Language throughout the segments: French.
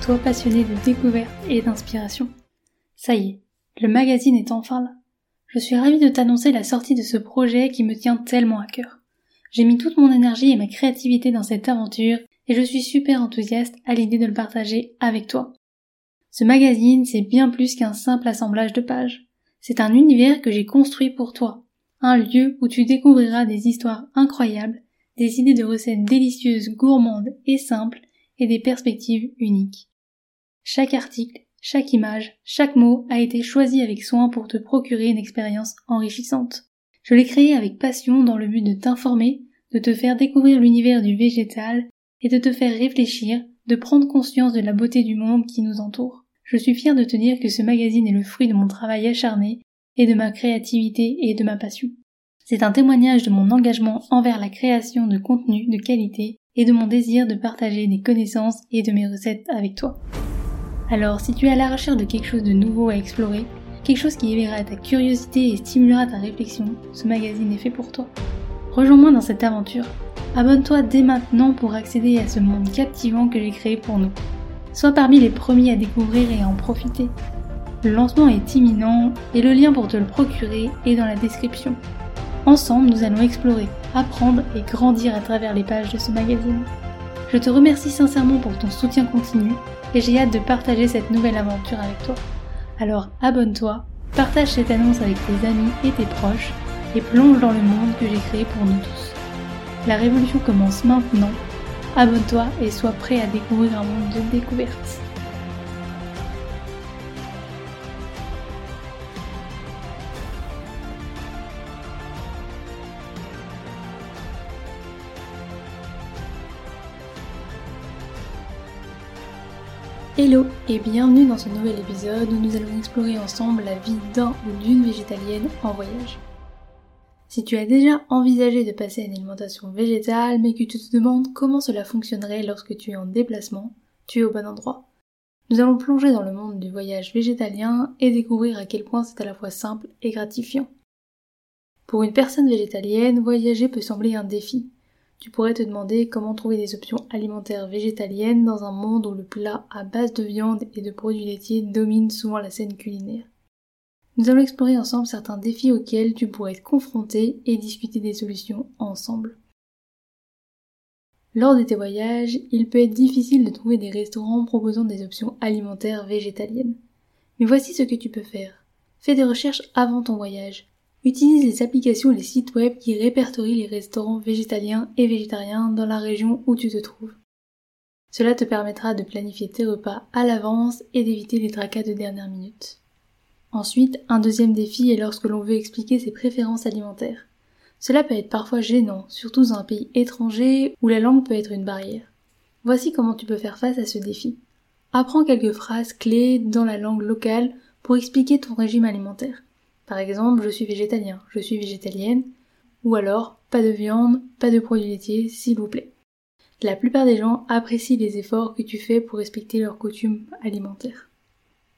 toi passionné de découverte et d'inspiration. Ça y est, le magazine est enfin là. Je suis ravie de t'annoncer la sortie de ce projet qui me tient tellement à cœur. J'ai mis toute mon énergie et ma créativité dans cette aventure et je suis super enthousiaste à l'idée de le partager avec toi. Ce magazine, c'est bien plus qu'un simple assemblage de pages. C'est un univers que j'ai construit pour toi. Un lieu où tu découvriras des histoires incroyables, des idées de recettes délicieuses, gourmandes et simples et des perspectives uniques. Chaque article, chaque image, chaque mot a été choisi avec soin pour te procurer une expérience enrichissante. Je l'ai créé avec passion dans le but de t'informer, de te faire découvrir l'univers du végétal et de te faire réfléchir, de prendre conscience de la beauté du monde qui nous entoure. Je suis fière de te dire que ce magazine est le fruit de mon travail acharné et de ma créativité et de ma passion. C'est un témoignage de mon engagement envers la création de contenus de qualité et de mon désir de partager des connaissances et de mes recettes avec toi. Alors si tu es à la recherche de quelque chose de nouveau à explorer, quelque chose qui éveillera ta curiosité et stimulera ta réflexion, ce magazine est fait pour toi. Rejoins-moi dans cette aventure. Abonne-toi dès maintenant pour accéder à ce monde captivant que j'ai créé pour nous. Sois parmi les premiers à découvrir et à en profiter. Le lancement est imminent et le lien pour te le procurer est dans la description. Ensemble, nous allons explorer, apprendre et grandir à travers les pages de ce magazine. Je te remercie sincèrement pour ton soutien continu et j'ai hâte de partager cette nouvelle aventure avec toi. Alors abonne-toi, partage cette annonce avec tes amis et tes proches et plonge dans le monde que j'ai créé pour nous tous. La révolution commence maintenant. Abonne-toi et sois prêt à découvrir un monde de découvertes. Hello et bienvenue dans ce nouvel épisode où nous allons explorer ensemble la vie d'un ou d'une végétalienne en voyage. Si tu as déjà envisagé de passer à une alimentation végétale mais que tu te demandes comment cela fonctionnerait lorsque tu es en déplacement, tu es au bon endroit. Nous allons plonger dans le monde du voyage végétalien et découvrir à quel point c'est à la fois simple et gratifiant. Pour une personne végétalienne, voyager peut sembler un défi, tu pourrais te demander comment trouver des options alimentaires végétaliennes dans un monde où le plat à base de viande et de produits laitiers domine souvent la scène culinaire. Nous allons explorer ensemble certains défis auxquels tu pourrais être confronté et discuter des solutions ensemble. Lors de tes voyages, il peut être difficile de trouver des restaurants proposant des options alimentaires végétaliennes. Mais voici ce que tu peux faire. Fais des recherches avant ton voyage. Utilise les applications et les sites web qui répertorient les restaurants végétaliens et végétariens dans la région où tu te trouves. Cela te permettra de planifier tes repas à l'avance et d'éviter les tracas de dernière minute. Ensuite, un deuxième défi est lorsque l'on veut expliquer ses préférences alimentaires. Cela peut être parfois gênant, surtout dans un pays étranger où la langue peut être une barrière. Voici comment tu peux faire face à ce défi. Apprends quelques phrases clés dans la langue locale pour expliquer ton régime alimentaire. Par exemple, je suis végétalien, je suis végétalienne, ou alors pas de viande, pas de produits laitiers, s'il vous plaît. La plupart des gens apprécient les efforts que tu fais pour respecter leurs coutumes alimentaires.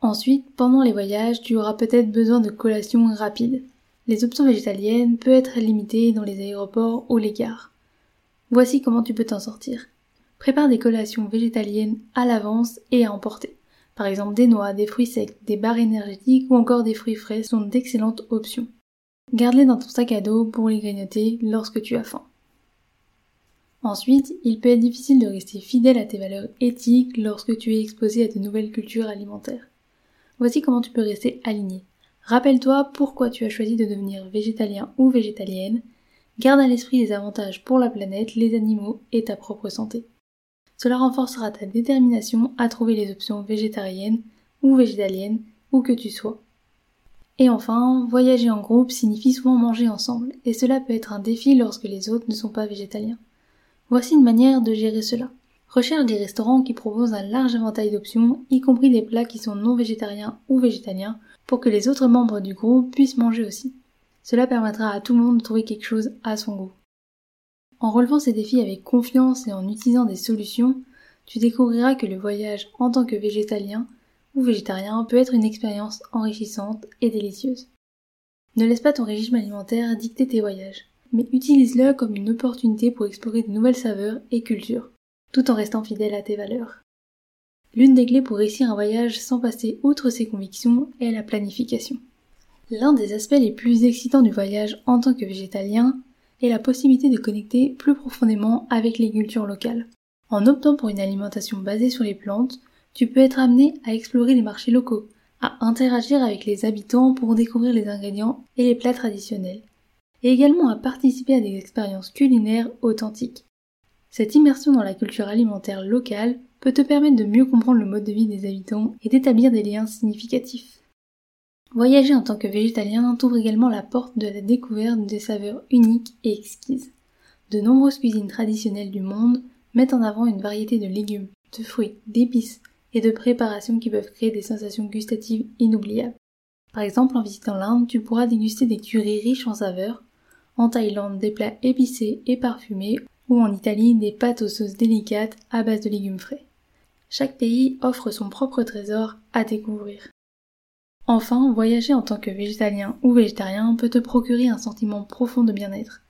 Ensuite, pendant les voyages, tu auras peut-être besoin de collations rapides. Les options végétaliennes peuvent être limitées dans les aéroports ou les gares. Voici comment tu peux t'en sortir. Prépare des collations végétaliennes à l'avance et à emporter. Par exemple, des noix, des fruits secs, des barres énergétiques ou encore des fruits frais sont d'excellentes options. Garde-les dans ton sac à dos pour les grignoter lorsque tu as faim. Ensuite, il peut être difficile de rester fidèle à tes valeurs éthiques lorsque tu es exposé à de nouvelles cultures alimentaires. Voici comment tu peux rester aligné. Rappelle-toi pourquoi tu as choisi de devenir végétalien ou végétalienne. Garde à l'esprit les avantages pour la planète, les animaux et ta propre santé. Cela renforcera ta détermination à trouver les options végétariennes ou végétaliennes, où que tu sois. Et enfin, voyager en groupe signifie souvent manger ensemble, et cela peut être un défi lorsque les autres ne sont pas végétaliens. Voici une manière de gérer cela. Recherche des restaurants qui proposent un large éventail d'options, y compris des plats qui sont non végétariens ou végétaliens, pour que les autres membres du groupe puissent manger aussi. Cela permettra à tout le monde de trouver quelque chose à son goût. En relevant ces défis avec confiance et en utilisant des solutions, tu découvriras que le voyage en tant que végétalien ou végétarien peut être une expérience enrichissante et délicieuse. Ne laisse pas ton régime alimentaire dicter tes voyages, mais utilise-le comme une opportunité pour explorer de nouvelles saveurs et cultures, tout en restant fidèle à tes valeurs. L'une des clés pour réussir un voyage sans passer outre ses convictions est la planification. L'un des aspects les plus excitants du voyage en tant que végétalien est la possibilité de connecter plus profondément avec les cultures locales. En optant pour une alimentation basée sur les plantes, tu peux être amené à explorer les marchés locaux, à interagir avec les habitants pour découvrir les ingrédients et les plats traditionnels, et également à participer à des expériences culinaires authentiques. Cette immersion dans la culture alimentaire locale peut te permettre de mieux comprendre le mode de vie des habitants et d'établir des liens significatifs. Voyager en tant que végétalien t'ouvre également la porte de la découverte des saveurs uniques et exquises. De nombreuses cuisines traditionnelles du monde mettent en avant une variété de légumes, de fruits, d'épices et de préparations qui peuvent créer des sensations gustatives inoubliables. Par exemple, en visitant l'Inde, tu pourras déguster des currys riches en saveurs, en Thaïlande des plats épicés et parfumés, ou en Italie des pâtes aux sauces délicates à base de légumes frais. Chaque pays offre son propre trésor à découvrir. Enfin, voyager en tant que végétalien ou végétarien peut te procurer un sentiment profond de bien-être.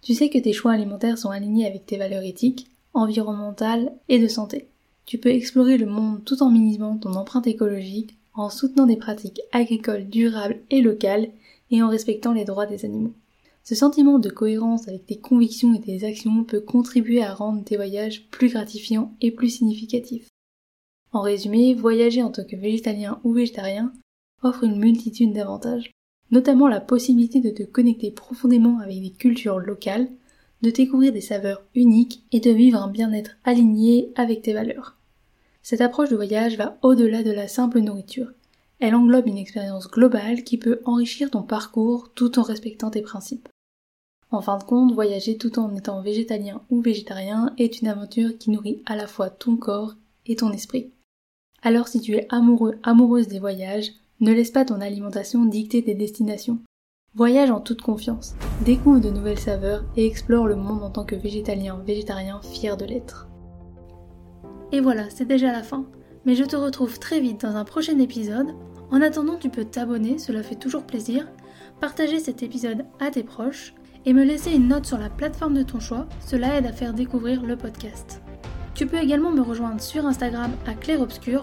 Tu sais que tes choix alimentaires sont alignés avec tes valeurs éthiques, environnementales et de santé. Tu peux explorer le monde tout en minimisant ton empreinte écologique, en soutenant des pratiques agricoles durables et locales et en respectant les droits des animaux. Ce sentiment de cohérence avec tes convictions et tes actions peut contribuer à rendre tes voyages plus gratifiants et plus significatifs. En résumé, voyager en tant que végétalien ou végétarien offre une multitude d'avantages, notamment la possibilité de te connecter profondément avec des cultures locales, de découvrir des saveurs uniques et de vivre un bien-être aligné avec tes valeurs. Cette approche de voyage va au-delà de la simple nourriture. Elle englobe une expérience globale qui peut enrichir ton parcours tout en respectant tes principes. En fin de compte, voyager tout en étant végétalien ou végétarien est une aventure qui nourrit à la fois ton corps et ton esprit. Alors si tu es amoureux, amoureuse des voyages, ne laisse pas ton alimentation dicter tes destinations. Voyage en toute confiance, découvre de nouvelles saveurs et explore le monde en tant que végétalien, végétarien fier de l'être. Et voilà, c'est déjà la fin. Mais je te retrouve très vite dans un prochain épisode. En attendant, tu peux t'abonner, cela fait toujours plaisir, partager cet épisode à tes proches et me laisser une note sur la plateforme de ton choix, cela aide à faire découvrir le podcast. Tu peux également me rejoindre sur Instagram à Claire Obscur